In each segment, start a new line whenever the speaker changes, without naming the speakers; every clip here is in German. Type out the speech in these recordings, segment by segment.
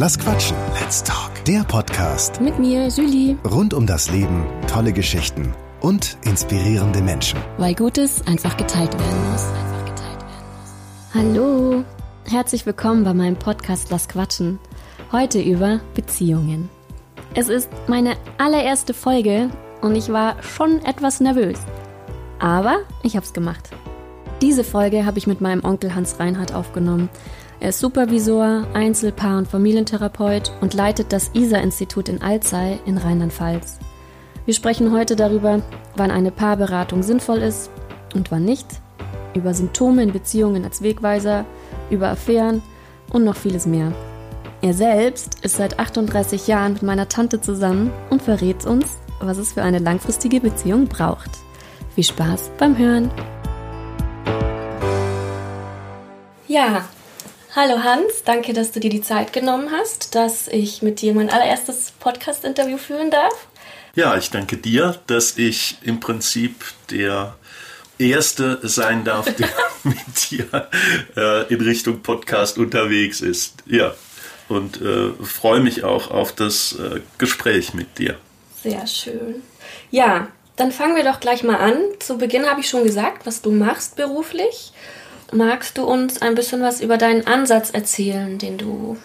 Lass quatschen. Let's talk. Der Podcast
Mit mir, Julie.
rund um das Leben, tolle Geschichten und inspirierende Menschen.
Weil Gutes einfach geteilt werden muss. Hallo. Herzlich willkommen bei meinem Podcast Lass quatschen. Heute über Beziehungen. Es ist meine allererste Folge und ich war schon etwas nervös. Aber ich hab's gemacht. Diese Folge habe ich mit meinem Onkel Hans Reinhardt aufgenommen. Er ist Supervisor, Einzelpaar- und Familientherapeut und leitet das ISA-Institut in Alzey in Rheinland-Pfalz. Wir sprechen heute darüber, wann eine Paarberatung sinnvoll ist und wann nicht, über Symptome in Beziehungen als Wegweiser, über Affären und noch vieles mehr. Er selbst ist seit 38 Jahren mit meiner Tante zusammen und verrät uns, was es für eine langfristige Beziehung braucht. Viel Spaß beim Hören! Ja, hallo Hans, danke, dass du dir die Zeit genommen hast, dass ich mit dir mein allererstes Podcast-Interview führen darf.
Ja, ich danke dir, dass ich im Prinzip der Erste sein darf, der mit dir äh, in Richtung Podcast unterwegs ist. Ja, und äh, freue mich auch auf das äh, Gespräch mit dir.
Sehr schön. Ja, dann fangen wir doch gleich mal an. Zu Beginn habe ich schon gesagt, was du machst beruflich. Magst du uns ein bisschen was über deinen Ansatz erzählen, den du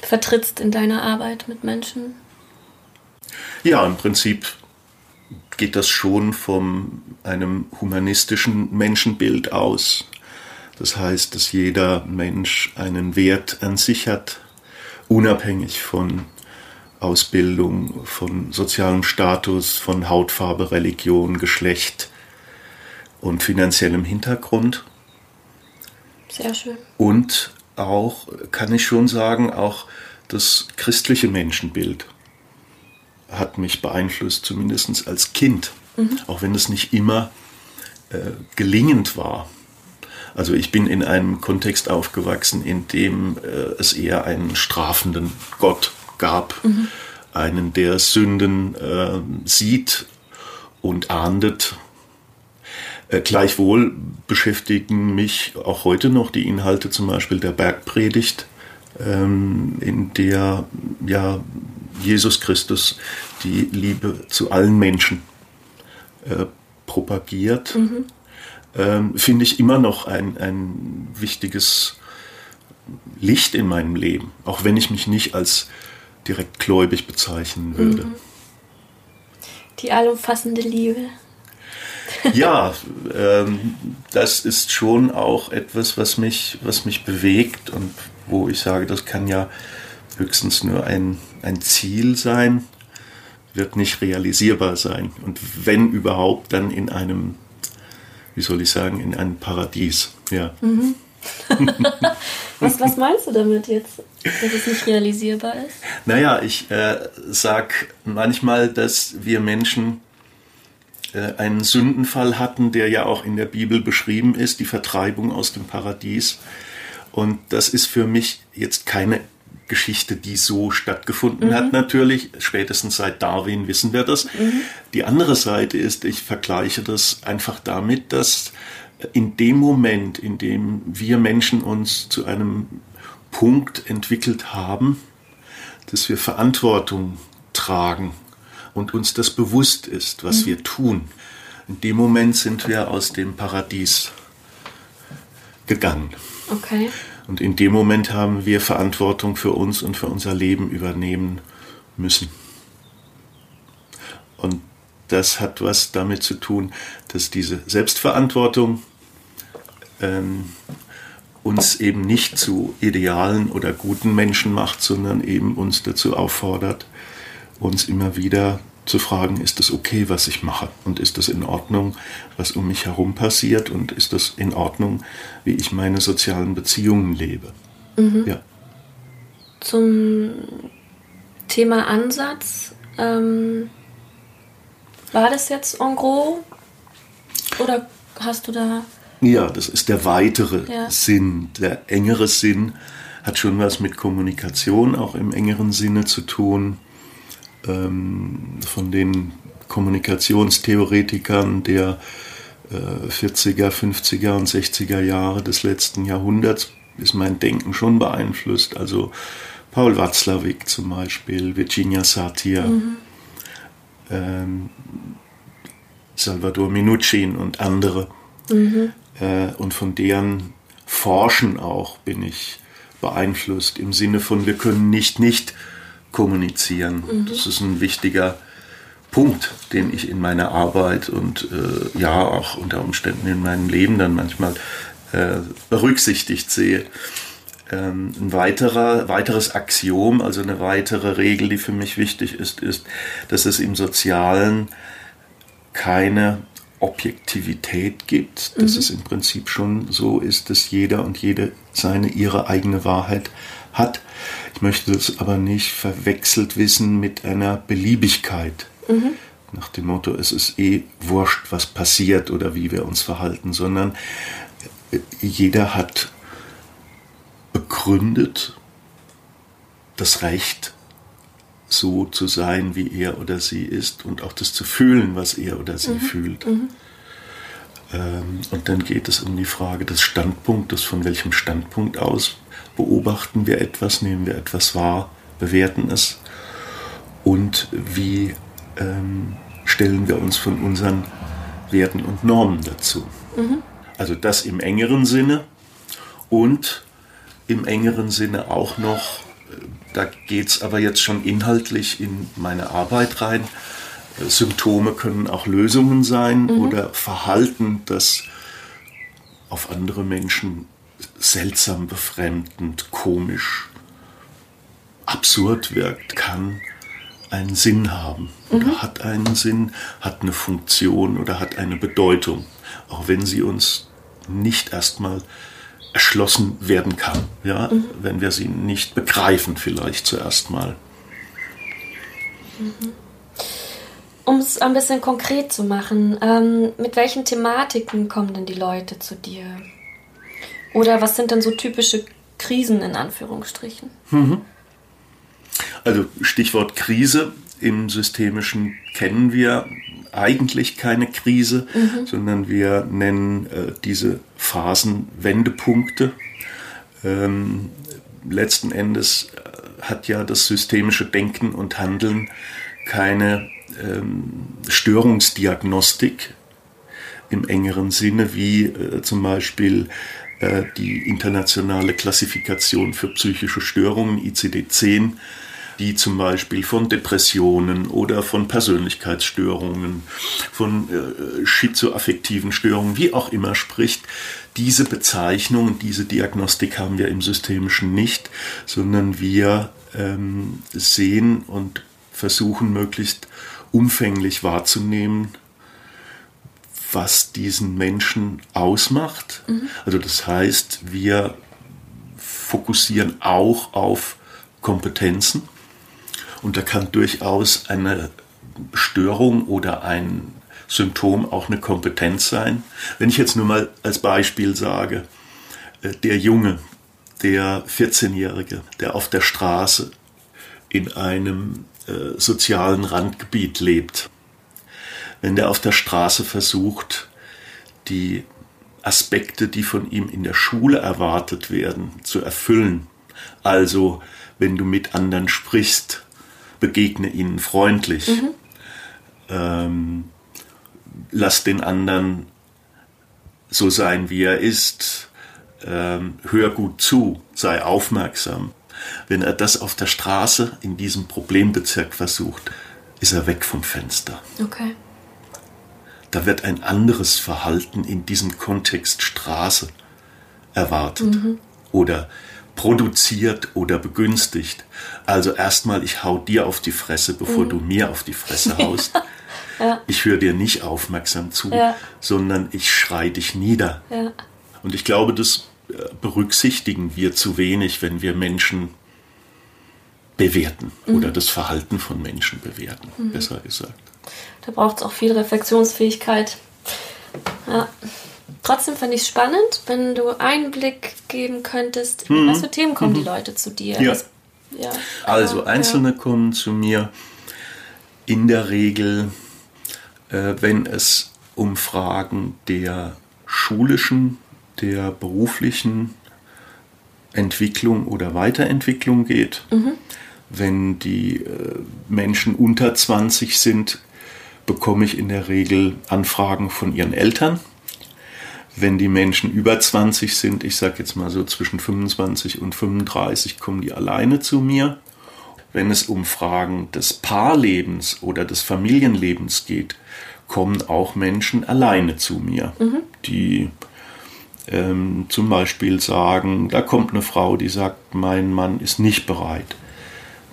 vertrittst in deiner Arbeit mit Menschen?
Ja, im Prinzip geht das schon von einem humanistischen Menschenbild aus. Das heißt, dass jeder Mensch einen Wert an sich hat, unabhängig von Ausbildung, von sozialem Status, von Hautfarbe, Religion, Geschlecht und finanziellem Hintergrund.
Sehr schön.
Und auch, kann ich schon sagen, auch das christliche Menschenbild hat mich beeinflusst, zumindest als Kind, auch wenn es nicht immer äh, gelingend war. Also ich bin in einem Kontext aufgewachsen, in dem äh, es eher einen strafenden Gott gab, einen, der Sünden äh, sieht und ahndet. Äh, gleichwohl beschäftigen mich auch heute noch die Inhalte zum Beispiel der Bergpredigt, ähm, in der ja Jesus Christus die Liebe zu allen Menschen äh, propagiert. Ähm, Finde ich immer noch ein, ein wichtiges Licht in meinem Leben, auch wenn ich mich nicht als direkt gläubig bezeichnen würde.
Die allumfassende Liebe.
Ja, ähm, das ist schon auch etwas, was mich, was mich bewegt und wo ich sage, das kann ja höchstens nur ein, ein Ziel sein, wird nicht realisierbar sein. Und wenn überhaupt, dann in einem, wie soll ich sagen, in einem Paradies. Ja.
Was, was meinst du damit jetzt, dass es nicht realisierbar ist?
Naja, ich äh, sag manchmal, dass wir Menschen einen Sündenfall hatten, der ja auch in der Bibel beschrieben ist, die Vertreibung aus dem Paradies. Und das ist für mich jetzt keine Geschichte, die so stattgefunden hat, natürlich. Spätestens seit Darwin wissen wir das. Die andere Seite ist, ich vergleiche das einfach damit, dass in dem Moment, in dem wir Menschen uns zu einem Punkt entwickelt haben, dass wir Verantwortung tragen und uns das bewusst ist, was wir tun. In dem Moment sind wir aus dem Paradies gegangen.
Okay.
Und in dem Moment haben wir Verantwortung für uns und für unser Leben übernehmen müssen. Und das hat was damit zu tun, dass diese Selbstverantwortung ähm, uns eben nicht zu idealen oder guten Menschen macht, sondern eben uns dazu auffordert, uns immer wieder zu fragen, ist das okay, was ich mache? Und ist das in Ordnung, was um mich herum passiert? Und ist das in Ordnung, wie ich meine sozialen Beziehungen lebe? Ja.
Zum Thema Ansatz, ähm, war das jetzt en gros? Oder hast du da.
Ja, das ist der weitere
Ja.
Sinn. Der engere Sinn hat schon was mit Kommunikation auch im engeren Sinne zu tun. Ähm, von den Kommunikationstheoretikern der äh, 40er, 50er und 60er Jahre des letzten Jahrhunderts ist mein Denken schon beeinflusst. Also Paul Watzlawick zum Beispiel, Virginia Satir, mhm. ähm, Salvador Minuchin und andere. Mhm. Äh, und von deren Forschen auch bin ich beeinflusst im Sinne von, wir können nicht nicht kommunizieren. Mhm. Das ist ein wichtiger Punkt, den ich in meiner Arbeit und äh, ja auch unter Umständen in meinem Leben dann manchmal äh, berücksichtigt sehe. Ähm, ein weiterer, weiteres Axiom, also eine weitere Regel, die für mich wichtig ist, ist, dass es im Sozialen keine Objektivität gibt, dass mhm. es im Prinzip schon so ist, dass jeder und jede seine, ihre eigene Wahrheit hat. Ich möchte das aber nicht verwechselt wissen mit einer Beliebigkeit. Mhm. Nach dem Motto, es ist eh wurscht, was passiert oder wie wir uns verhalten, sondern jeder hat begründet das Recht, so zu sein, wie er oder sie ist und auch das zu fühlen, was er oder sie mhm. fühlt. Mhm. Ähm, und dann geht es um die Frage des Standpunktes, von welchem Standpunkt aus beobachten wir etwas, nehmen wir etwas wahr, bewerten es und wie ähm, stellen wir uns von unseren Werten und Normen dazu. Mhm. Also das im engeren Sinne und im engeren Sinne auch noch, äh, da geht es aber jetzt schon inhaltlich in meine Arbeit rein, äh, Symptome können auch Lösungen sein mhm. oder Verhalten, das auf andere Menschen seltsam, befremdend, komisch, absurd wirkt, kann einen Sinn haben oder mhm. hat einen Sinn, hat eine Funktion oder hat eine Bedeutung, auch wenn sie uns nicht erstmal erschlossen werden kann, ja, mhm. wenn wir sie nicht begreifen vielleicht zuerst mal.
Mhm. Um es ein bisschen konkret zu machen, ähm, mit welchen Thematiken kommen denn die Leute zu dir? Oder was sind denn so typische Krisen in Anführungsstrichen? Mhm.
Also Stichwort Krise im Systemischen kennen wir eigentlich keine Krise, mhm. sondern wir nennen äh, diese Phasen Wendepunkte. Ähm, letzten Endes äh, hat ja das systemische Denken und Handeln keine ähm, Störungsdiagnostik im engeren Sinne, wie äh, zum Beispiel äh, die internationale Klassifikation für psychische Störungen, ICD-10, die zum Beispiel von Depressionen oder von Persönlichkeitsstörungen, von äh, schizoaffektiven Störungen, wie auch immer spricht. Diese Bezeichnung, diese Diagnostik haben wir im Systemischen nicht, sondern wir ähm, sehen und versuchen möglichst umfänglich wahrzunehmen, was diesen Menschen ausmacht. Mhm. Also das heißt, wir fokussieren auch auf Kompetenzen und da kann durchaus eine Störung oder ein Symptom auch eine Kompetenz sein. Wenn ich jetzt nur mal als Beispiel sage, äh, der Junge, der 14-Jährige, der auf der Straße in einem äh, sozialen Randgebiet lebt, wenn der auf der Straße versucht, die Aspekte, die von ihm in der Schule erwartet werden, zu erfüllen. Also, wenn du mit anderen sprichst, begegne ihnen freundlich. Mhm. Ähm, lass den anderen so sein, wie er ist. Ähm, hör gut zu, sei aufmerksam. Wenn er das auf der Straße in diesem Problembezirk versucht, ist er weg vom Fenster.
Okay.
Da wird ein anderes Verhalten in diesem Kontext Straße erwartet. Mhm. Oder produziert oder begünstigt. Also erstmal, ich hau dir auf die Fresse, bevor mhm. du mir auf die Fresse haust. ja. Ich höre dir nicht aufmerksam zu, ja. sondern ich schrei dich nieder. Und ich glaube, das äh, berücksichtigen wir zu wenig, wenn wir Menschen bewerten mhm. oder das Verhalten von Menschen bewerten, mhm. besser gesagt.
Da braucht es auch viel Reflexionsfähigkeit. Ja. Trotzdem finde ich es spannend, wenn du Einblick geben könntest, mhm. was für Themen kommen mhm. die Leute zu dir.
Ja. Was, ja. Also Einzelne kommen zu mir in der Regel, äh, wenn es um Fragen der schulischen, der beruflichen Entwicklung oder Weiterentwicklung geht. Mhm. Wenn die äh, Menschen unter 20 sind, bekomme ich in der Regel Anfragen von ihren Eltern. Wenn die Menschen über 20 sind, ich sage jetzt mal so zwischen 25 und 35, kommen die alleine zu mir. Wenn es um Fragen des Paarlebens oder des Familienlebens geht, kommen auch Menschen alleine zu mir, mhm. die ähm, zum Beispiel sagen, da kommt eine Frau, die sagt, mein Mann ist nicht bereit,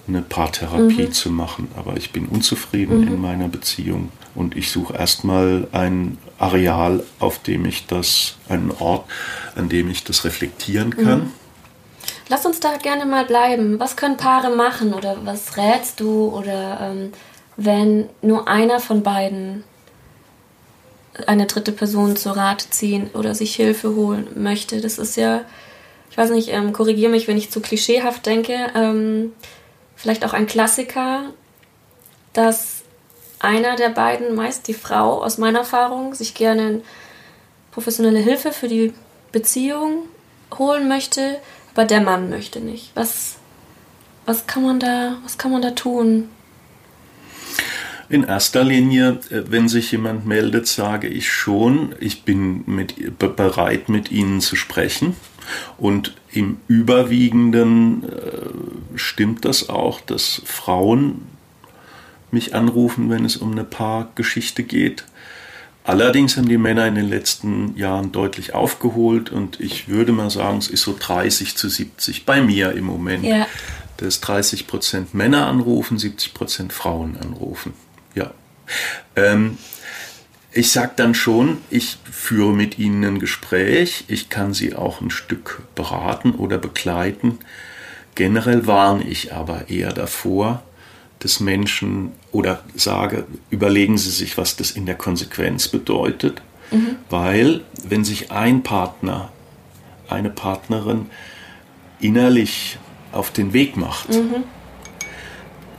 eine Paartherapie mhm. zu machen, aber ich bin unzufrieden mhm. in meiner Beziehung und ich suche erstmal ein Areal, auf dem ich das, einen Ort, an dem ich das reflektieren kann. Mhm.
Lass uns da gerne mal bleiben. Was können Paare machen oder was rätst du oder ähm, wenn nur einer von beiden eine dritte Person zu Rat ziehen oder sich Hilfe holen möchte. Das ist ja, ich weiß nicht, ähm, korrigiere mich, wenn ich zu klischeehaft denke, ähm, vielleicht auch ein Klassiker, dass einer der beiden, meist die Frau aus meiner Erfahrung, sich gerne professionelle Hilfe für die Beziehung holen möchte, aber der Mann möchte nicht. Was, was kann man da, was kann man da tun?
In erster Linie, äh, wenn sich jemand meldet, sage ich schon, ich bin mit, bereit, mit Ihnen zu sprechen. Und im Überwiegenden äh, stimmt das auch, dass Frauen mich anrufen, wenn es um eine Paargeschichte geht. Allerdings haben die Männer in den letzten Jahren deutlich aufgeholt und ich würde mal sagen, es ist so 30 zu 70 bei mir im Moment. Ja. Dass 30 Prozent Männer anrufen, 70 Prozent Frauen anrufen. Ja. Ähm, ich sage dann schon, ich führe mit ihnen ein Gespräch, ich kann sie auch ein Stück beraten oder begleiten. Generell warne ich aber eher davor, dass Menschen oder sage, überlegen Sie sich, was das in der Konsequenz bedeutet, mhm. weil wenn sich ein Partner, eine Partnerin innerlich auf den Weg macht mhm.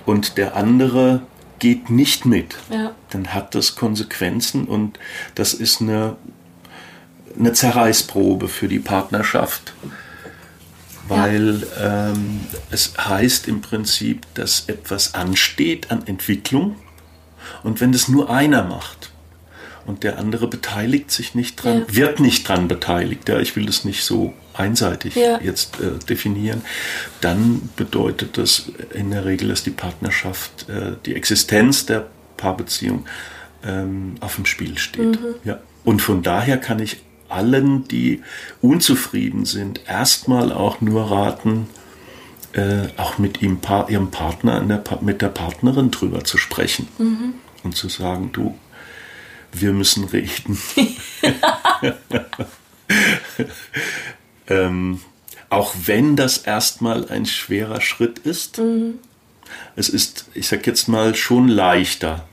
und der andere geht nicht mit, ja. dann hat das Konsequenzen und das ist eine, eine Zerreißprobe für die Partnerschaft. Weil ja. ähm, es heißt im Prinzip, dass etwas ansteht an Entwicklung und wenn das nur einer macht, und der andere beteiligt sich nicht dran, ja. wird nicht dran beteiligt. Ja, ich will das nicht so einseitig ja. jetzt äh, definieren. Dann bedeutet das in der Regel, dass die Partnerschaft, äh, die Existenz der Paarbeziehung ähm, auf dem Spiel steht. Mhm. Ja. Und von daher kann ich allen, die unzufrieden sind, erstmal auch nur raten, äh, auch mit ihm, ihrem Partner, der, mit der Partnerin drüber zu sprechen. Mhm. Und zu sagen, du, wir müssen reden. ähm, auch wenn das erstmal ein schwerer Schritt ist, mhm. es ist, ich sag jetzt mal, schon leichter,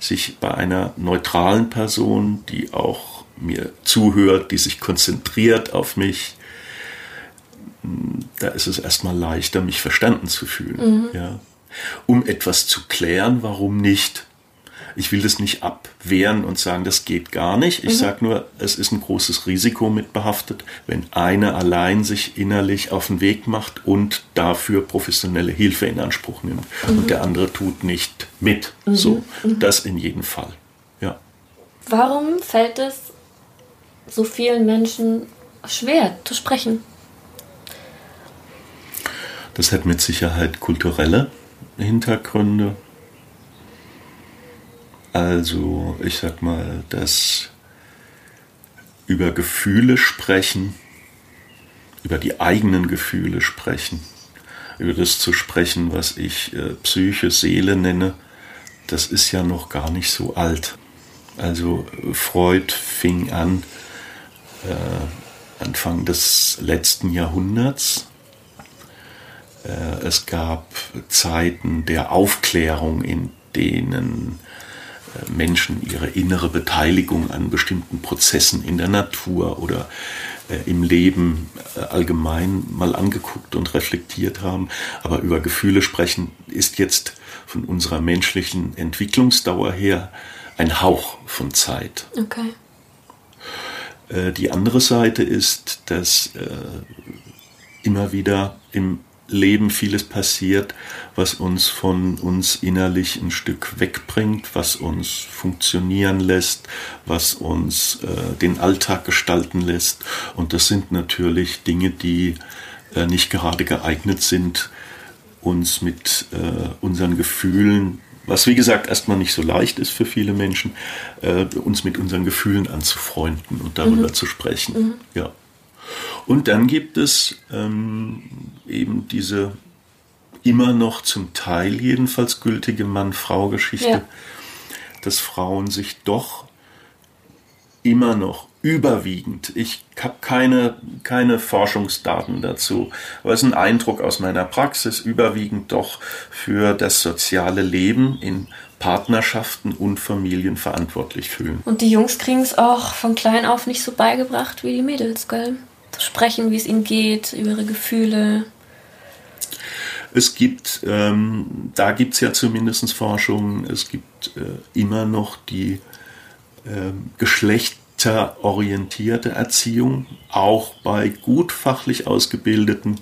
sich bei einer neutralen Person, die auch mir zuhört, die sich konzentriert auf mich, da ist es erstmal leichter, mich verstanden zu fühlen. Mhm. Ja. Um etwas zu klären, warum nicht? Ich will das nicht abwehren und sagen, das geht gar nicht. Ich mhm. sage nur, es ist ein großes Risiko mit behaftet, wenn einer allein sich innerlich auf den Weg macht und dafür professionelle Hilfe in Anspruch nimmt mhm. und der andere tut nicht mit. Mhm. So, mhm. das in jedem Fall. Ja.
Warum fällt es so vielen Menschen schwer zu sprechen?
Das hat mit Sicherheit kulturelle Hintergründe. Also, ich sag mal, das über Gefühle sprechen, über die eigenen Gefühle sprechen, über das zu sprechen, was ich äh, Psyche, Seele nenne, das ist ja noch gar nicht so alt. Also Freud fing an äh, Anfang des letzten Jahrhunderts. Äh, es gab Zeiten der Aufklärung, in denen Menschen ihre innere Beteiligung an bestimmten Prozessen in der Natur oder äh, im Leben äh, allgemein mal angeguckt und reflektiert haben. Aber über Gefühle sprechen ist jetzt von unserer menschlichen Entwicklungsdauer her ein Hauch von Zeit. Okay. Äh, die andere Seite ist, dass immer wieder im Leben vieles passiert, was uns von uns innerlich ein Stück wegbringt, was uns funktionieren lässt, was uns äh, den Alltag gestalten lässt. Und das sind natürlich Dinge, die äh, nicht gerade geeignet sind, uns mit äh, unseren Gefühlen, was wie gesagt erstmal nicht so leicht ist für viele Menschen, äh, uns mit unseren Gefühlen anzufreunden und darüber mhm. zu sprechen. Mhm. Ja. Und dann gibt es ähm, eben diese immer noch zum Teil jedenfalls gültige Mann-Frau-Geschichte, ja. dass Frauen sich doch immer noch überwiegend, ich habe keine, keine Forschungsdaten dazu, aber es ist ein Eindruck aus meiner Praxis, überwiegend doch für das soziale Leben in Partnerschaften und Familien verantwortlich fühlen.
Und die Jungs kriegen es auch von klein auf nicht so beigebracht wie die Mädels, gell? Zu sprechen, wie es ihnen geht, über ihre Gefühle.
Es gibt, ähm, da gibt es ja zumindest Forschungen, es gibt äh, immer noch die äh, geschlechterorientierte Erziehung. Auch bei gut fachlich ausgebildeten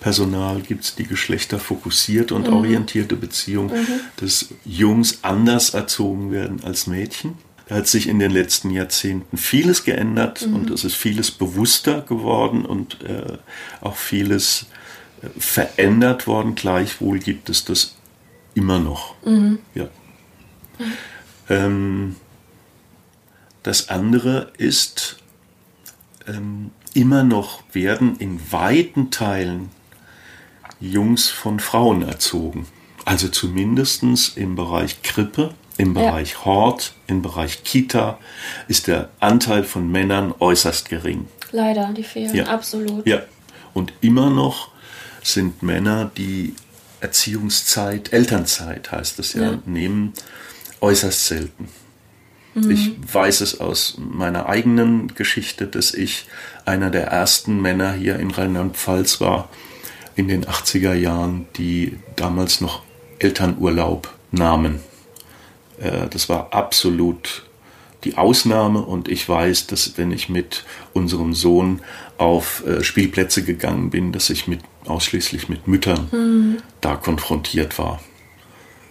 Personal gibt es die geschlechterfokussierte und mhm. orientierte Beziehung, mhm. dass Jungs anders erzogen werden als Mädchen. Da hat sich in den letzten Jahrzehnten vieles geändert mhm. und es ist vieles bewusster geworden und äh, auch vieles äh, verändert worden. Gleichwohl gibt es das immer noch. Mhm. Ja. Mhm. Ähm, das andere ist, ähm, immer noch werden in weiten Teilen Jungs von Frauen erzogen. Also zumindest im Bereich Krippe im Bereich ja. Hort, im Bereich Kita ist der Anteil von Männern äußerst gering.
Leider, die fehlen, ja. absolut.
Ja, und immer noch sind Männer, die Erziehungszeit, Elternzeit heißt es ja, ja. nehmen, äußerst selten. Mhm. Ich weiß es aus meiner eigenen Geschichte, dass ich einer der ersten Männer hier in Rheinland-Pfalz war, in den 80er Jahren, die damals noch Elternurlaub nahmen. Äh, das war absolut die Ausnahme und ich weiß, dass wenn ich mit unserem Sohn auf äh, Spielplätze gegangen bin, dass ich mit, ausschließlich mit Müttern mhm. da konfrontiert war.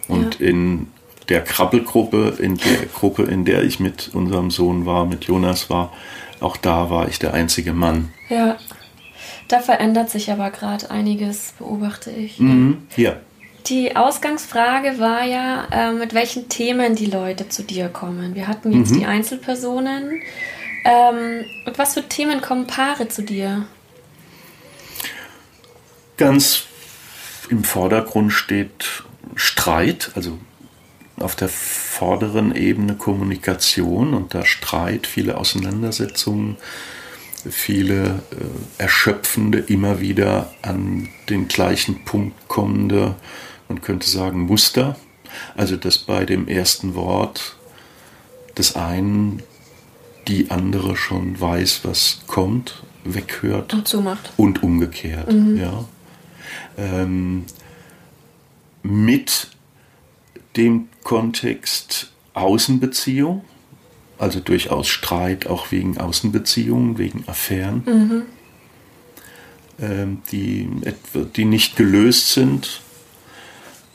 Und ja. in der Krabbelgruppe, in der Gruppe, in der ich mit unserem Sohn war, mit Jonas war, auch da war ich der einzige Mann.
Ja, da verändert sich aber gerade einiges, beobachte ich.
Mhm. Ja.
Die Ausgangsfrage war ja, äh, mit welchen Themen die Leute zu dir kommen. Wir hatten jetzt mhm. die Einzelpersonen. Ähm, mit was für Themen kommen Paare zu dir?
Ganz im Vordergrund steht Streit, also auf der vorderen Ebene Kommunikation und da Streit, viele Auseinandersetzungen, viele äh, erschöpfende, immer wieder an den gleichen Punkt kommende man könnte sagen Muster, also dass bei dem ersten Wort des einen die andere schon weiß, was kommt, weghört
und zumacht.
Und umgekehrt, mhm. ja. Ähm, mit dem Kontext Außenbeziehung, also durchaus Streit auch wegen Außenbeziehungen, wegen Affären, mhm. ähm, die, die nicht gelöst sind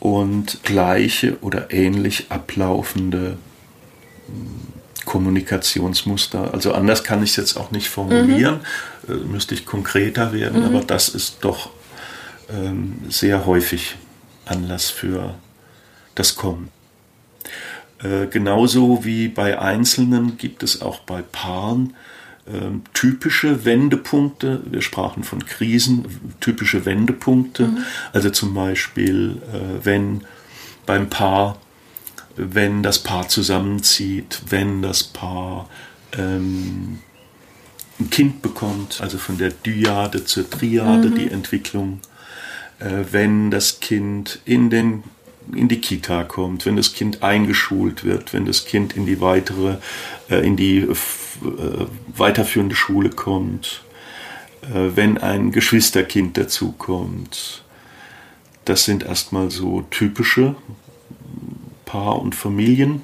und gleiche oder ähnlich ablaufende hm, Kommunikationsmuster. Also anders kann ich es jetzt auch nicht formulieren, mhm. äh, müsste ich konkreter werden, mhm. aber das ist doch ähm, sehr häufig Anlass für das Kommen. Äh, genauso wie bei Einzelnen gibt es auch bei Paaren ähm, typische Wendepunkte, wir sprachen von Krisen, typische Wendepunkte, mhm. also zum Beispiel, äh, wenn beim Paar, wenn das Paar zusammenzieht, wenn das Paar ähm, ein Kind bekommt, also von der Dyade zur Triade mhm. die Entwicklung, äh, wenn das Kind in den in die Kita kommt, wenn das Kind eingeschult wird, wenn das Kind in die weitere, äh, in die äh, weiterführende Schule kommt, äh, wenn ein Geschwisterkind dazukommt. Das sind erstmal so typische Paar- und Familien.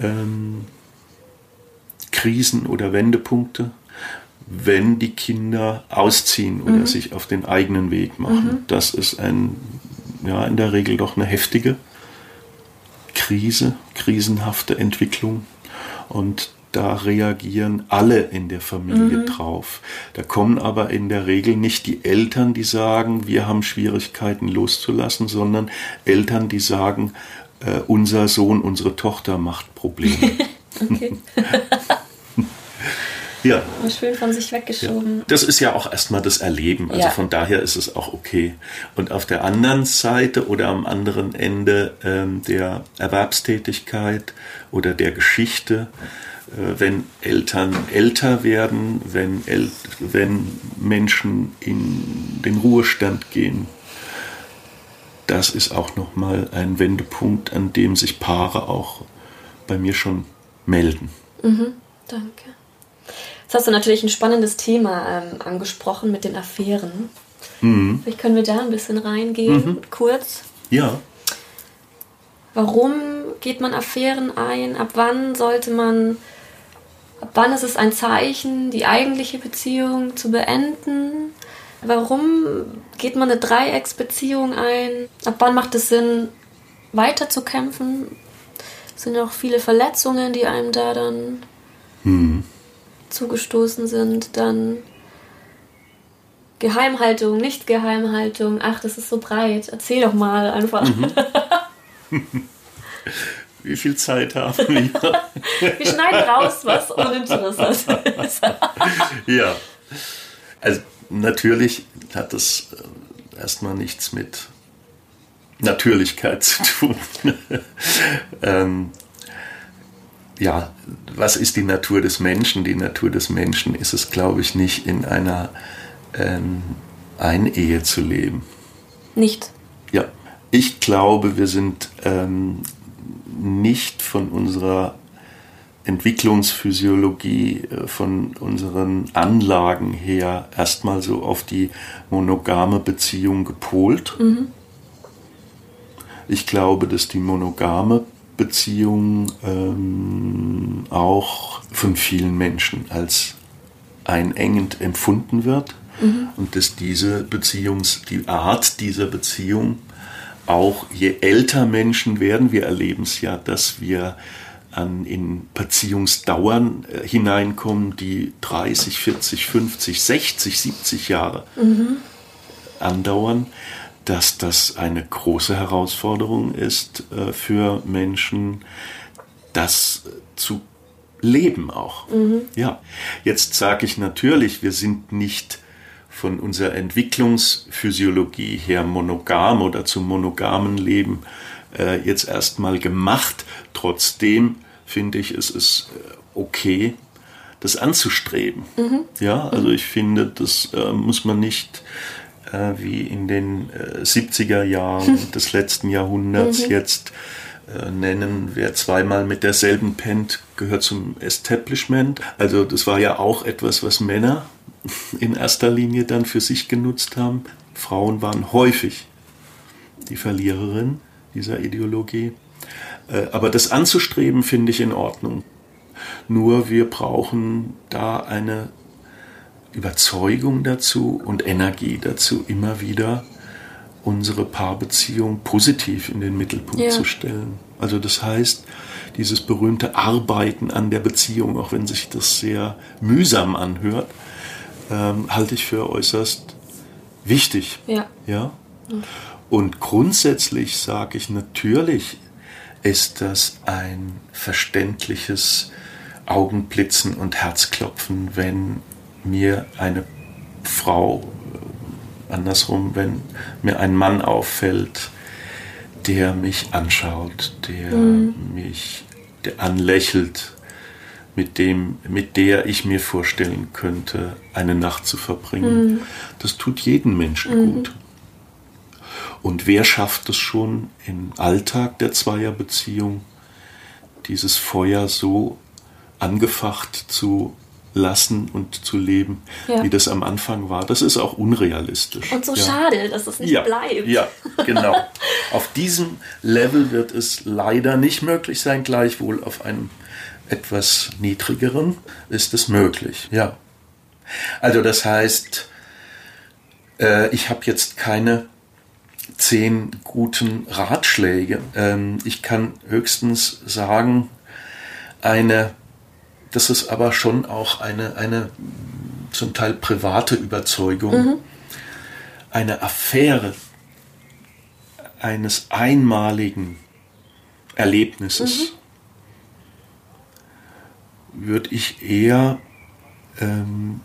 Ähm, oder Wendepunkte. wenn die Kinder ausziehen oder mhm. sich auf den eigenen Weg machen. Mhm. Das ist ein, ja, in der Regel doch eine heftige Krise, krisenhafte Entwicklung. Und da reagieren alle in der Familie mhm. drauf. Da kommen aber in der Regel nicht die Eltern, die sagen, wir haben Schwierigkeiten loszulassen, sondern Eltern, die sagen, äh, unser Sohn, unsere Tochter macht Probleme.
Ja. schön von sich weggeschoben.
Ja. Das ist ja auch erstmal das Erleben. Also ja. von daher ist es auch okay. Und auf der anderen Seite oder am anderen Ende ähm, der Erwerbstätigkeit oder der Geschichte, äh, wenn Eltern älter werden, wenn, El wenn Menschen in den Ruhestand gehen, das ist auch nochmal ein Wendepunkt, an dem sich Paare auch bei mir schon melden.
Mhm, danke. Jetzt hast du natürlich ein spannendes Thema ähm, angesprochen mit den Affären. Mhm. Vielleicht können wir da ein bisschen reingehen, mhm. kurz.
Ja.
Warum geht man Affären ein? Ab wann sollte man, ab wann ist es ein Zeichen, die eigentliche Beziehung zu beenden? Warum geht man eine Dreiecksbeziehung ein? Ab wann macht es Sinn, weiterzukämpfen? Es sind ja auch viele Verletzungen, die einem da dann mhm zugestoßen sind, dann Geheimhaltung, Nicht-Geheimhaltung. Ach, das ist so breit. Erzähl doch mal einfach. Mhm.
Wie viel Zeit haben wir?
wir schneiden raus, was uninteressant ist.
ja. Also natürlich hat das äh, erstmal nichts mit Natürlichkeit zu tun. ähm, ja, was ist die Natur des Menschen? Die Natur des Menschen ist es, glaube ich, nicht in einer ähm, Einehe zu leben.
Nicht?
Ja, ich glaube, wir sind ähm, nicht von unserer Entwicklungsphysiologie, äh, von unseren Anlagen her erstmal so auf die monogame Beziehung gepolt. Mhm. Ich glaube, dass die monogame Beziehung ähm, auch von vielen Menschen als einengend empfunden wird mhm. und dass diese Beziehungs, die Art dieser Beziehung auch je älter Menschen werden, wir erleben es ja, dass wir an, in Beziehungsdauern äh, hineinkommen, die 30, 40, 50, 60, 70 Jahre mhm. andauern dass das eine große Herausforderung ist äh, für Menschen, das zu leben auch. Mhm. Ja, jetzt sage ich natürlich, wir sind nicht von unserer Entwicklungsphysiologie her monogam oder zum monogamen Leben äh, jetzt erstmal gemacht. Trotzdem finde ich, es ist äh, okay, das anzustreben. Mhm. Ja, also ich finde, das äh, muss man nicht äh, wie in den äh, 70er Jahren des letzten Jahrhunderts mhm. jetzt äh, nennen. Wer zweimal mit derselben pennt, gehört zum Establishment. Also das war ja auch etwas, was Männer in erster Linie dann für sich genutzt haben. Frauen waren häufig die Verliererin dieser Ideologie. Äh, aber das anzustreben, finde ich in Ordnung. Nur wir brauchen da eine Überzeugung dazu und Energie dazu, immer wieder unsere Paarbeziehung positiv in den Mittelpunkt ja. zu stellen. Also das heißt, dieses berühmte Arbeiten an der Beziehung, auch wenn sich das sehr mühsam anhört, ähm, halte ich für äußerst wichtig.
Ja.
ja? Und grundsätzlich sage ich natürlich, ist das ein verständliches Augenblitzen und Herzklopfen, wenn mir eine Frau, andersrum, wenn mir ein Mann auffällt, der mich anschaut, der mhm. mich der anlächelt, mit, dem, mit der ich mir vorstellen könnte, eine Nacht zu verbringen. Mhm. Das tut jedem Menschen mhm. gut. Und wer schafft es schon im Alltag der Zweierbeziehung, dieses Feuer so angefacht zu lassen und zu leben, ja. wie das am Anfang war. Das ist auch unrealistisch.
Und so ja. schade, dass es nicht
ja.
bleibt.
Ja, genau. auf diesem Level wird es leider nicht möglich sein, gleichwohl auf einem etwas niedrigeren ist es möglich. Ja. Also das heißt, äh, ich habe jetzt keine zehn guten Ratschläge. Ähm, ich kann höchstens sagen, eine, das ist aber schon auch eine, eine zum Teil private Überzeugung, mhm. eine Affäre eines einmaligen Erlebnisses mhm. würde ich eher ähm,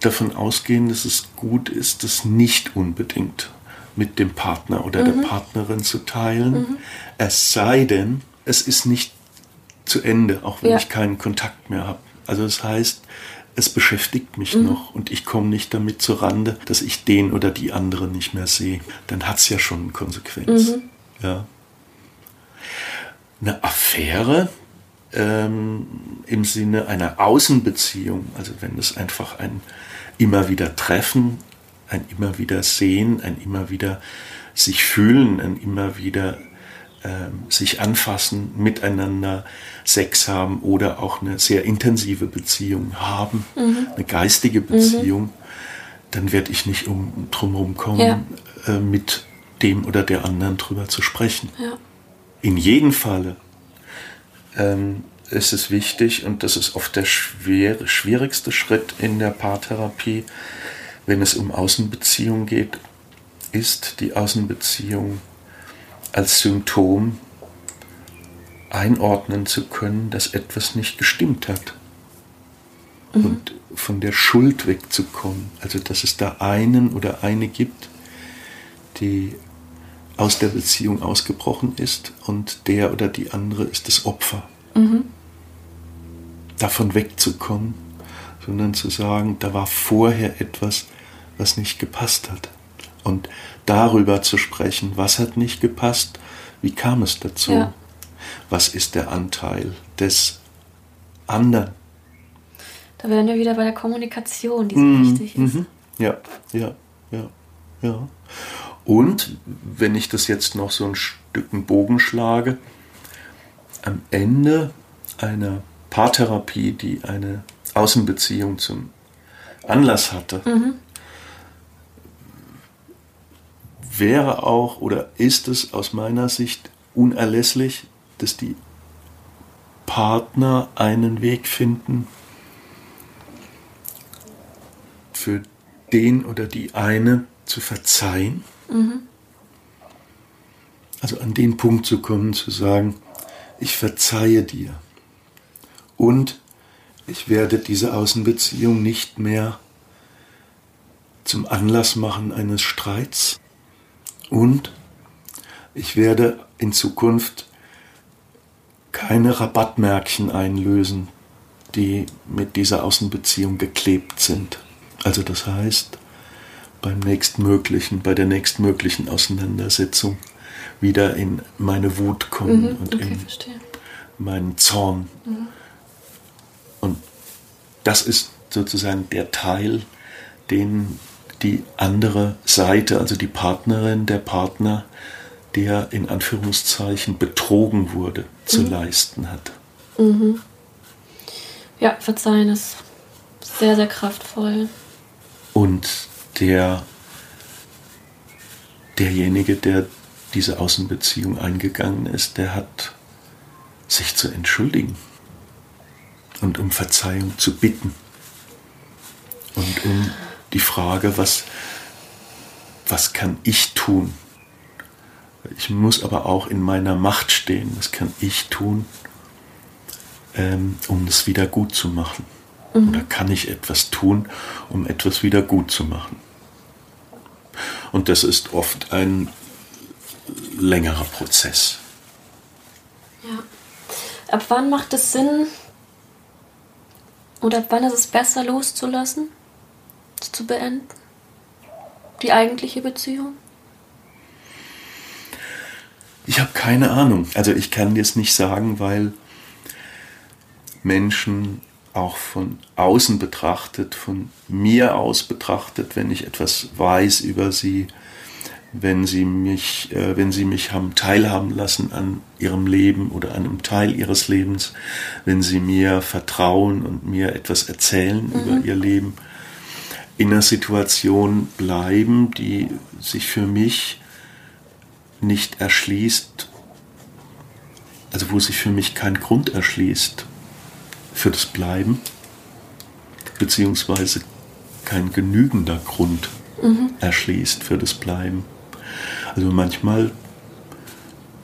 davon ausgehen, dass es gut ist, das nicht unbedingt mit dem Partner oder mhm. der Partnerin zu teilen. Mhm. Es sei denn, es ist nicht zu Ende, auch wenn ja. ich keinen Kontakt mehr habe. Also das heißt, es beschäftigt mich mhm. noch und ich komme nicht damit zur Rande, dass ich den oder die andere nicht mehr sehe. Dann hat es ja schon eine Konsequenz. Mhm. Ja. Eine Affäre ähm, im Sinne einer Außenbeziehung, also wenn es einfach ein immer wieder Treffen, ein immer wieder Sehen, ein immer wieder sich fühlen, ein immer wieder sich anfassen, miteinander Sex haben oder auch eine sehr intensive Beziehung haben, mhm. eine geistige Beziehung, mhm. dann werde ich nicht um, drum kommen, ja. äh, mit dem oder der anderen drüber zu sprechen. Ja. In jedem Falle ähm, ist es wichtig, und das ist oft der schwer, schwierigste Schritt in der Paartherapie, wenn es um Außenbeziehung geht, ist die Außenbeziehung als Symptom einordnen zu können, dass etwas nicht gestimmt hat. Mhm. Und von der Schuld wegzukommen. Also dass es da einen oder eine gibt, die aus der Beziehung ausgebrochen ist und der oder die andere ist das Opfer. Mhm. Davon wegzukommen, sondern zu sagen, da war vorher etwas, was nicht gepasst hat und darüber zu sprechen, was hat nicht gepasst, wie kam es dazu, ja. was ist der Anteil des anderen.
Da wären wir wieder bei der Kommunikation, die so mhm. wichtig ist. Mhm.
Ja, ja, ja, ja. Und wenn ich das jetzt noch so ein Stück Bogen schlage, am Ende einer Paartherapie, die eine Außenbeziehung zum Anlass hatte, mhm wäre auch oder ist es aus meiner Sicht unerlässlich, dass die Partner einen Weg finden, für den oder die eine zu verzeihen. Mhm. Also an den Punkt zu kommen, zu sagen, ich verzeihe dir. Und ich werde diese Außenbeziehung nicht mehr zum Anlass machen eines Streits, und ich werde in Zukunft keine Rabattmärkchen einlösen, die mit dieser Außenbeziehung geklebt sind. Also das heißt, beim nächstmöglichen, bei der nächstmöglichen Auseinandersetzung wieder in meine Wut kommen mhm, und okay, in verstehe. meinen Zorn. Mhm. Und das ist sozusagen der Teil, den die andere Seite, also die Partnerin, der Partner, der in Anführungszeichen betrogen wurde, zu mhm. leisten hat.
Mhm. Ja, verzeihen ist sehr, sehr kraftvoll.
Und der, derjenige, der diese Außenbeziehung eingegangen ist, der hat sich zu entschuldigen und um Verzeihung zu bitten und um die Frage, was, was kann ich tun? Ich muss aber auch in meiner Macht stehen. Was kann ich tun, ähm, um das wieder gut zu machen? Mhm. Oder kann ich etwas tun, um etwas wieder gut zu machen? Und das ist oft ein längerer Prozess.
Ja. Ab wann macht es Sinn, oder ab wann ist es besser loszulassen? Zu beenden? Die eigentliche Beziehung?
Ich habe keine Ahnung. Also ich kann dir es nicht sagen, weil Menschen auch von außen betrachtet, von mir aus betrachtet, wenn ich etwas weiß über sie, wenn sie mich, äh, wenn sie mich haben teilhaben lassen an ihrem Leben oder an einem Teil ihres Lebens, wenn sie mir vertrauen und mir etwas erzählen mhm. über ihr Leben, in einer Situation bleiben, die sich für mich nicht erschließt, also wo sich für mich kein Grund erschließt für das Bleiben, beziehungsweise kein genügender Grund mhm. erschließt für das Bleiben. Also manchmal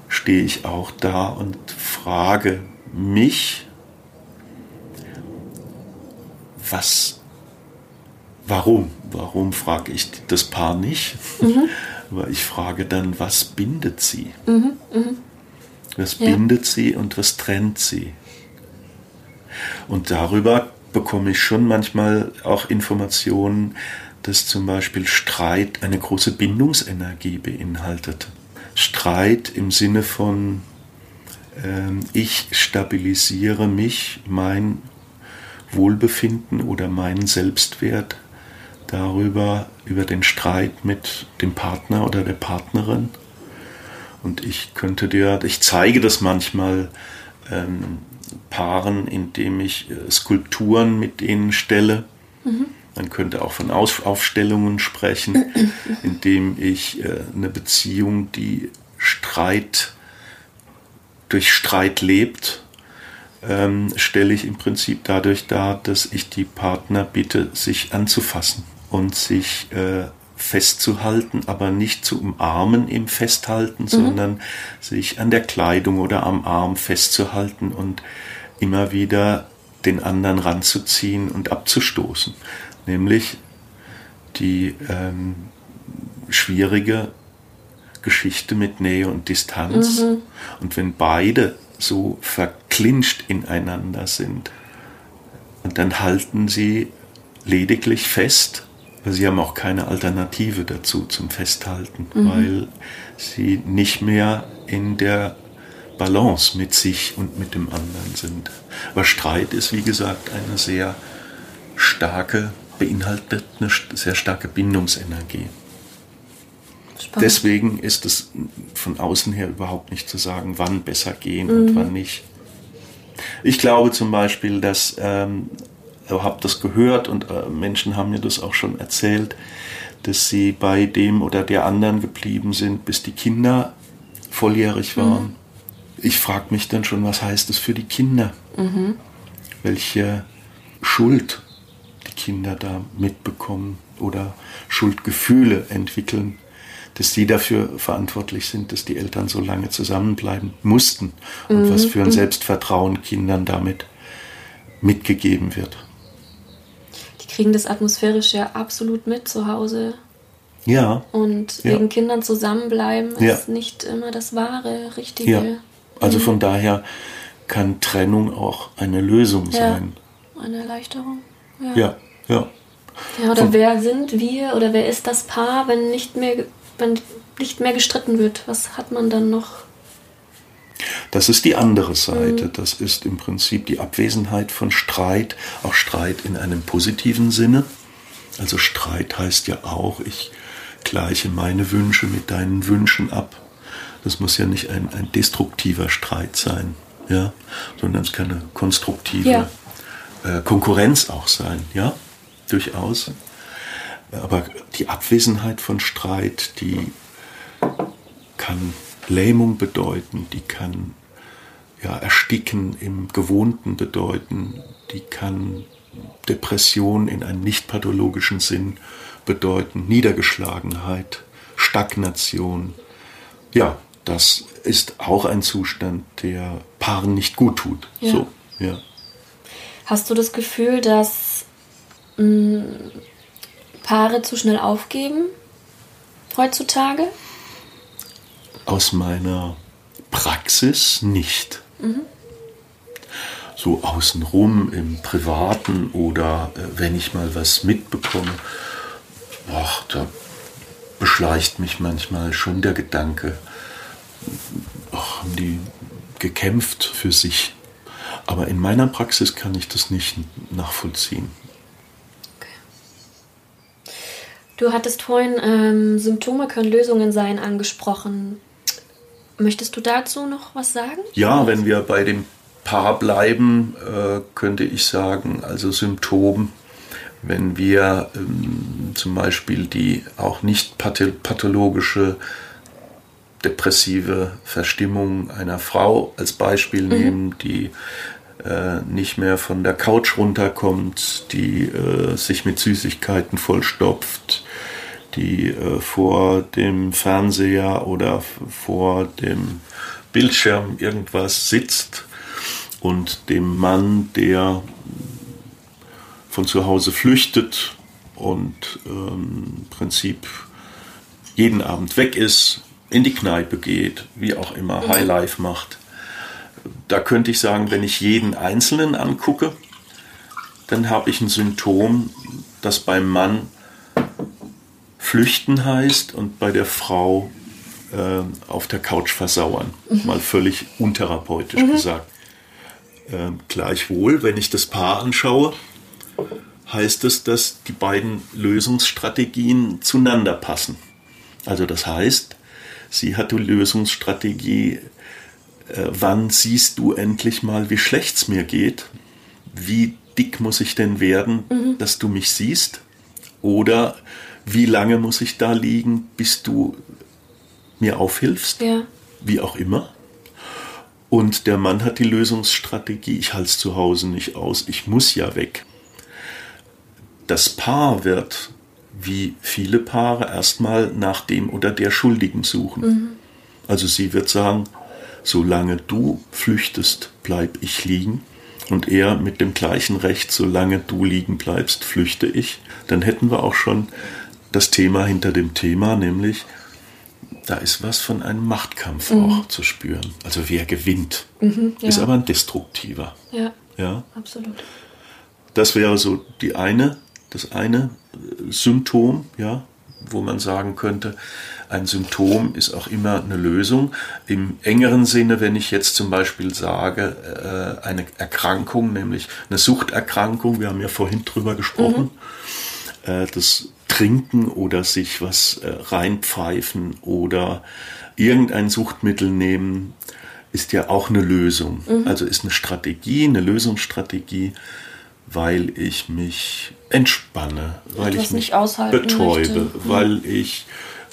stehe ich auch da und frage mich, was, warum? Warum frage ich das Paar nicht? Mhm. Aber ich frage dann, was bindet sie? Mhm. Mhm. Was ja. bindet sie und was trennt sie? Und darüber bekomme ich schon manchmal auch Informationen, dass zum Beispiel Streit eine große Bindungsenergie beinhaltet. Streit im Sinne von, äh, ich stabilisiere mich, mein Wohlbefinden oder meinen Selbstwert darüber, über den Streit mit dem Partner oder der Partnerin. Und ich könnte dir, ich zeige das manchmal ähm, Paaren, indem ich äh, Skulpturen mit ihnen stelle. Mhm man könnte auch von Aufstellungen sprechen, indem ich äh, eine Beziehung, die Streit durch Streit lebt, ähm, stelle ich im Prinzip dadurch dar, dass ich die Partner bitte, sich anzufassen und sich äh, festzuhalten, aber nicht zu umarmen im Festhalten, mhm. sondern sich an der Kleidung oder am Arm festzuhalten und immer wieder den anderen ranzuziehen und abzustoßen nämlich die ähm, schwierige Geschichte mit Nähe und Distanz. Mhm. Und wenn beide so verklinscht ineinander sind, und dann halten sie lediglich fest, sie haben auch keine Alternative dazu zum Festhalten, mhm. weil sie nicht mehr in der Balance mit sich und mit dem anderen sind. Aber Streit ist, wie gesagt, eine sehr starke beinhaltet eine sehr starke Bindungsenergie. Spannend. Deswegen ist es von außen her überhaupt nicht zu sagen, wann besser gehen mhm. und wann nicht. Ich glaube zum Beispiel, dass, ähm, habe das gehört und äh, Menschen haben mir das auch schon erzählt, dass sie bei dem oder der anderen geblieben sind, bis die Kinder volljährig waren. Mhm. Ich frage mich dann schon, was heißt das für die Kinder? Mhm. Welche Schuld Kinder da mitbekommen oder Schuldgefühle entwickeln, dass sie dafür verantwortlich sind, dass die Eltern so lange zusammenbleiben mussten und mhm. was für ein mhm. Selbstvertrauen Kindern damit mitgegeben wird.
Kriegen das atmosphärisch ja absolut mit zu Hause.
Ja.
Und wegen ja. Kindern zusammenbleiben ist ja. nicht immer das wahre, richtige. Ja.
Also mhm. von daher kann Trennung auch eine Lösung sein.
Eine Erleichterung.
Ja. ja. Ja.
Ja, oder Von, wer sind wir oder wer ist das Paar, wenn nicht mehr, wenn nicht mehr gestritten wird? Was hat man dann noch?
Das ist die andere Seite. Mhm. Das ist im Prinzip die Abwesenheit von Streit, auch Streit in einem positiven Sinne. Also Streit heißt ja auch, ich gleiche meine Wünsche mit deinen Wünschen ab. Das muss ja nicht ein, ein destruktiver Streit sein, ja, sondern es kann eine konstruktive ja. äh, Konkurrenz auch sein, ja durchaus. Aber die Abwesenheit von Streit, die kann Lähmung bedeuten, die kann ja, Ersticken im Gewohnten bedeuten, die kann Depression in einem nicht pathologischen Sinn bedeuten, Niedergeschlagenheit, Stagnation. Ja, das ist auch ein Zustand, der Paaren nicht gut tut. Ja. So, ja.
Hast du das Gefühl, dass mh, Paare zu schnell aufgeben heutzutage?
Aus meiner Praxis nicht. Mhm. So außenrum im Privaten oder äh, wenn ich mal was mitbekomme, ach, da beschleicht mich manchmal schon der Gedanke, ach, haben die gekämpft für sich. Aber in meiner Praxis kann ich das nicht nachvollziehen.
Du hattest vorhin ähm, Symptome können Lösungen sein angesprochen. Möchtest du dazu noch was sagen?
Ja, wenn wir bei dem Paar bleiben, äh, könnte ich sagen, also Symptom, wenn wir ähm, zum Beispiel die auch nicht pathologische depressive Verstimmung einer Frau als Beispiel mhm. nehmen, die äh, nicht mehr von der Couch runterkommt, die äh, sich mit Süßigkeiten vollstopft, die äh, vor dem Fernseher oder vor dem Bildschirm irgendwas sitzt und dem Mann, der von zu Hause flüchtet und ähm, im Prinzip jeden Abend weg ist, in die Kneipe geht, wie auch immer, mhm. Highlife macht. Da könnte ich sagen, wenn ich jeden Einzelnen angucke, dann habe ich ein Symptom, das beim Mann flüchten heißt und bei der Frau äh, auf der Couch versauern. Mhm. Mal völlig untherapeutisch mhm. gesagt. Äh, gleichwohl, wenn ich das Paar anschaue, heißt es, dass die beiden Lösungsstrategien zueinander passen. Also das heißt, sie hat die Lösungsstrategie, äh, wann siehst du endlich mal, wie schlecht es mir geht? Wie dick muss ich denn werden, mhm. dass du mich siehst? Oder wie lange muss ich da liegen, bis du mir aufhilfst? Ja. Wie auch immer. Und der Mann hat die Lösungsstrategie, ich halte es zu Hause nicht aus, ich muss ja weg. Das Paar wird wie viele Paare erstmal nach dem oder der Schuldigen suchen. Mhm. Also sie wird sagen, solange du flüchtest, bleib ich liegen. Und er mit dem gleichen Recht, solange du liegen bleibst, flüchte ich. Dann hätten wir auch schon das Thema hinter dem Thema, nämlich da ist was von einem Machtkampf mhm. auch zu spüren. Also wer gewinnt, mhm, ja. ist aber ein destruktiver.
Ja, ja, absolut.
Das wäre so die eine das eine äh, Symptom, ja, wo man sagen könnte, ein Symptom ist auch immer eine Lösung. Im engeren Sinne, wenn ich jetzt zum Beispiel sage, äh, eine Erkrankung, nämlich eine Suchterkrankung, wir haben ja vorhin drüber gesprochen, mhm. Äh, das Trinken oder sich was reinpfeifen oder irgendein Suchtmittel nehmen, ist ja auch eine Lösung. Mhm. Also ist eine Strategie, eine Lösungsstrategie, weil ich mich entspanne, weil ich mich betäube, mhm. weil ich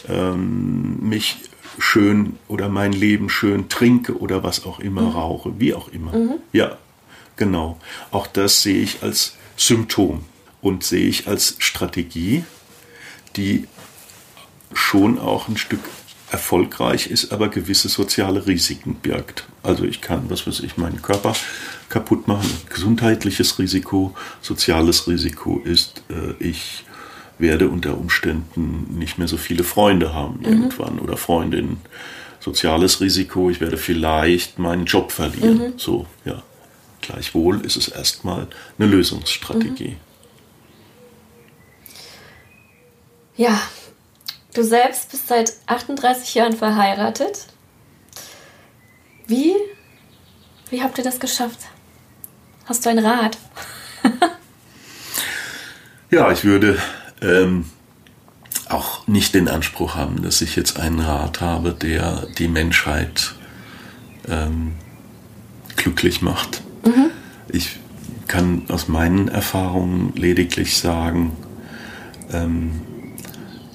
ähm, mich schön oder mein Leben schön trinke oder was auch immer mhm. rauche, wie auch immer. Mhm. Ja, genau. Auch das sehe ich als Symptom und sehe ich als Strategie, die schon auch ein Stück erfolgreich ist, aber gewisse soziale Risiken birgt. Also ich kann, was weiß ich, meinen Körper kaputt machen. Gesundheitliches Risiko, soziales Risiko ist, äh, ich werde unter Umständen nicht mehr so viele Freunde haben mhm. irgendwann oder Freundinnen. Soziales Risiko, ich werde vielleicht meinen Job verlieren. Mhm. So, ja. Gleichwohl ist es erstmal eine Lösungsstrategie. Mhm.
Ja, du selbst bist seit 38 Jahren verheiratet. Wie, wie habt ihr das geschafft? Hast du einen Rat?
ja, ich würde ähm, auch nicht den Anspruch haben, dass ich jetzt einen Rat habe, der die Menschheit ähm, glücklich macht. Mhm. Ich kann aus meinen Erfahrungen lediglich sagen, ähm,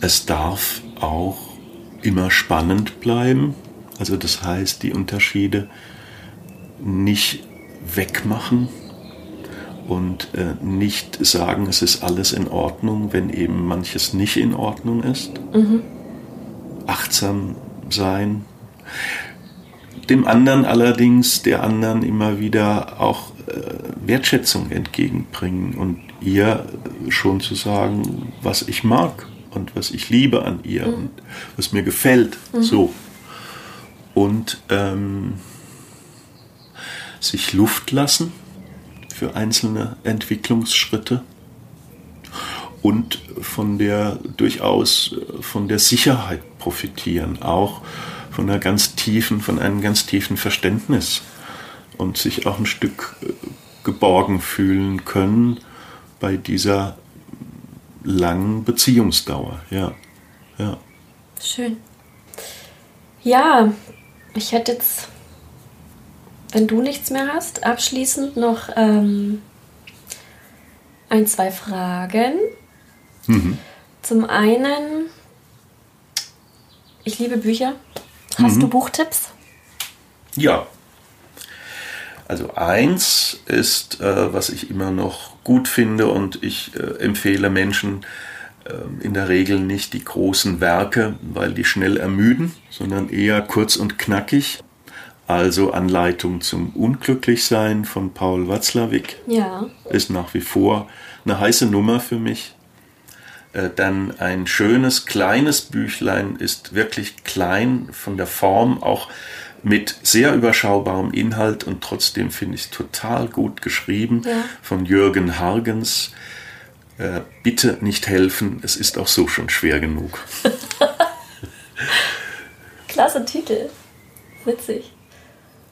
es darf auch immer spannend bleiben. Also das heißt, die Unterschiede nicht wegmachen, und äh, nicht sagen, es ist alles in Ordnung, wenn eben manches nicht in Ordnung ist. Mhm. Achtsam sein. Dem anderen allerdings, der anderen immer wieder auch äh, Wertschätzung entgegenbringen und ihr schon zu sagen, was ich mag und was ich liebe an ihr mhm. und was mir gefällt. Mhm. So. Und ähm, sich Luft lassen für einzelne Entwicklungsschritte und von der durchaus von der Sicherheit profitieren, auch von einer ganz tiefen, von einem ganz tiefen Verständnis und sich auch ein Stück äh, geborgen fühlen können bei dieser langen Beziehungsdauer. Ja, ja.
Schön. Ja, ich hätte jetzt, wenn du nichts mehr hast, abschließend noch ähm, ein, zwei Fragen. Mhm. Zum einen, ich liebe Bücher. Hast mhm. du Buchtipps?
Ja. Also eins ist, äh, was ich immer noch gut finde und ich äh, empfehle Menschen äh, in der Regel nicht die großen Werke, weil die schnell ermüden, sondern eher kurz und knackig. Also Anleitung zum Unglücklichsein von Paul Watzlawick
ja.
ist nach wie vor eine heiße Nummer für mich. Äh, dann ein schönes kleines Büchlein ist wirklich klein von der Form, auch mit sehr überschaubarem Inhalt und trotzdem finde ich es total gut geschrieben ja. von Jürgen Hargens. Äh, bitte nicht helfen, es ist auch so schon schwer genug.
Klasse Titel. Witzig.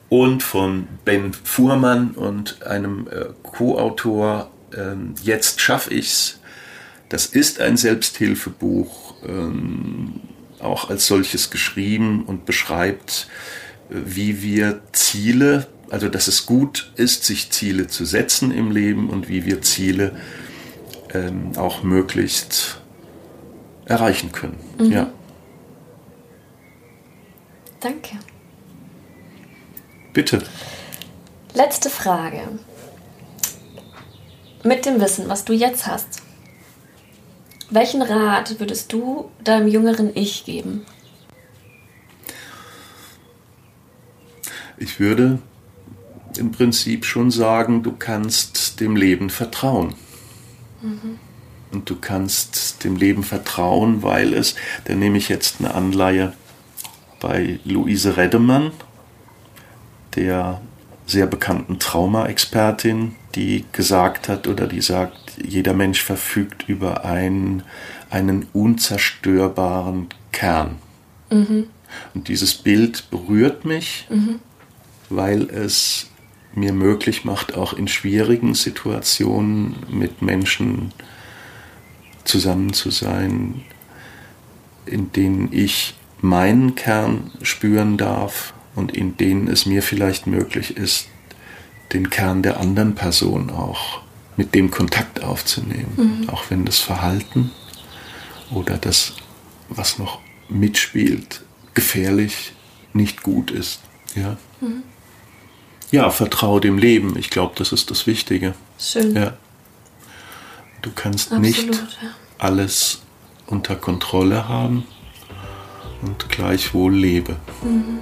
Und von Ben Fuhrmann und einem äh, Co-Autor ähm, Jetzt schaff ich's. Das ist ein Selbsthilfebuch, ähm, auch als solches geschrieben und beschreibt wie wir Ziele, also dass es gut ist, sich Ziele zu setzen im Leben und wie wir Ziele ähm, auch möglichst erreichen können. Mhm. Ja.
Danke.
Bitte.
Letzte Frage. Mit dem Wissen, was du jetzt hast, welchen Rat würdest du deinem jüngeren Ich geben?
Ich würde im Prinzip schon sagen, du kannst dem Leben vertrauen. Mhm. Und du kannst dem Leben vertrauen, weil es, da nehme ich jetzt eine Anleihe bei Luise Reddemann, der sehr bekannten Trauma-Expertin, die gesagt hat oder die sagt, jeder Mensch verfügt über einen, einen unzerstörbaren Kern. Mhm. Und dieses Bild berührt mich. Mhm weil es mir möglich macht, auch in schwierigen Situationen mit Menschen zusammen zu sein, in denen ich meinen Kern spüren darf und in denen es mir vielleicht möglich ist, den Kern der anderen Person auch mit dem Kontakt aufzunehmen, mhm. auch wenn das Verhalten oder das, was noch mitspielt, gefährlich, nicht gut ist. Ja. Mhm ja, vertraue dem Leben. Ich glaube, das ist das Wichtige.
Schön.
Ja. Du kannst Absolut, nicht ja. alles unter Kontrolle haben und gleichwohl lebe. Mhm.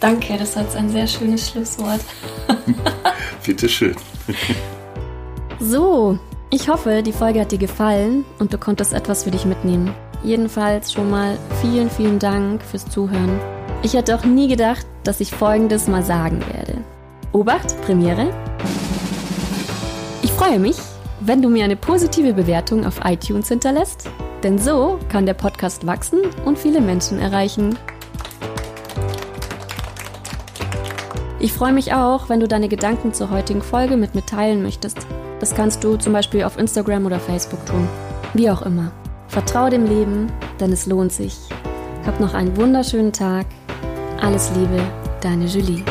Danke, das war jetzt ein sehr schönes Schlusswort.
Bitteschön.
so, ich hoffe, die Folge hat dir gefallen und du konntest etwas für dich mitnehmen. Jedenfalls schon mal vielen, vielen Dank fürs Zuhören. Ich hätte auch nie gedacht, dass ich Folgendes mal sagen werde. Obacht, Premiere. Ich freue mich, wenn du mir eine positive Bewertung auf iTunes hinterlässt, denn so kann der Podcast wachsen und viele Menschen erreichen. Ich freue mich auch, wenn du deine Gedanken zur heutigen Folge mit mir teilen möchtest. Das kannst du zum Beispiel auf Instagram oder Facebook tun. Wie auch immer. Vertrau dem Leben, denn es lohnt sich. Hab noch einen wunderschönen Tag alles Liebe, deine Julie.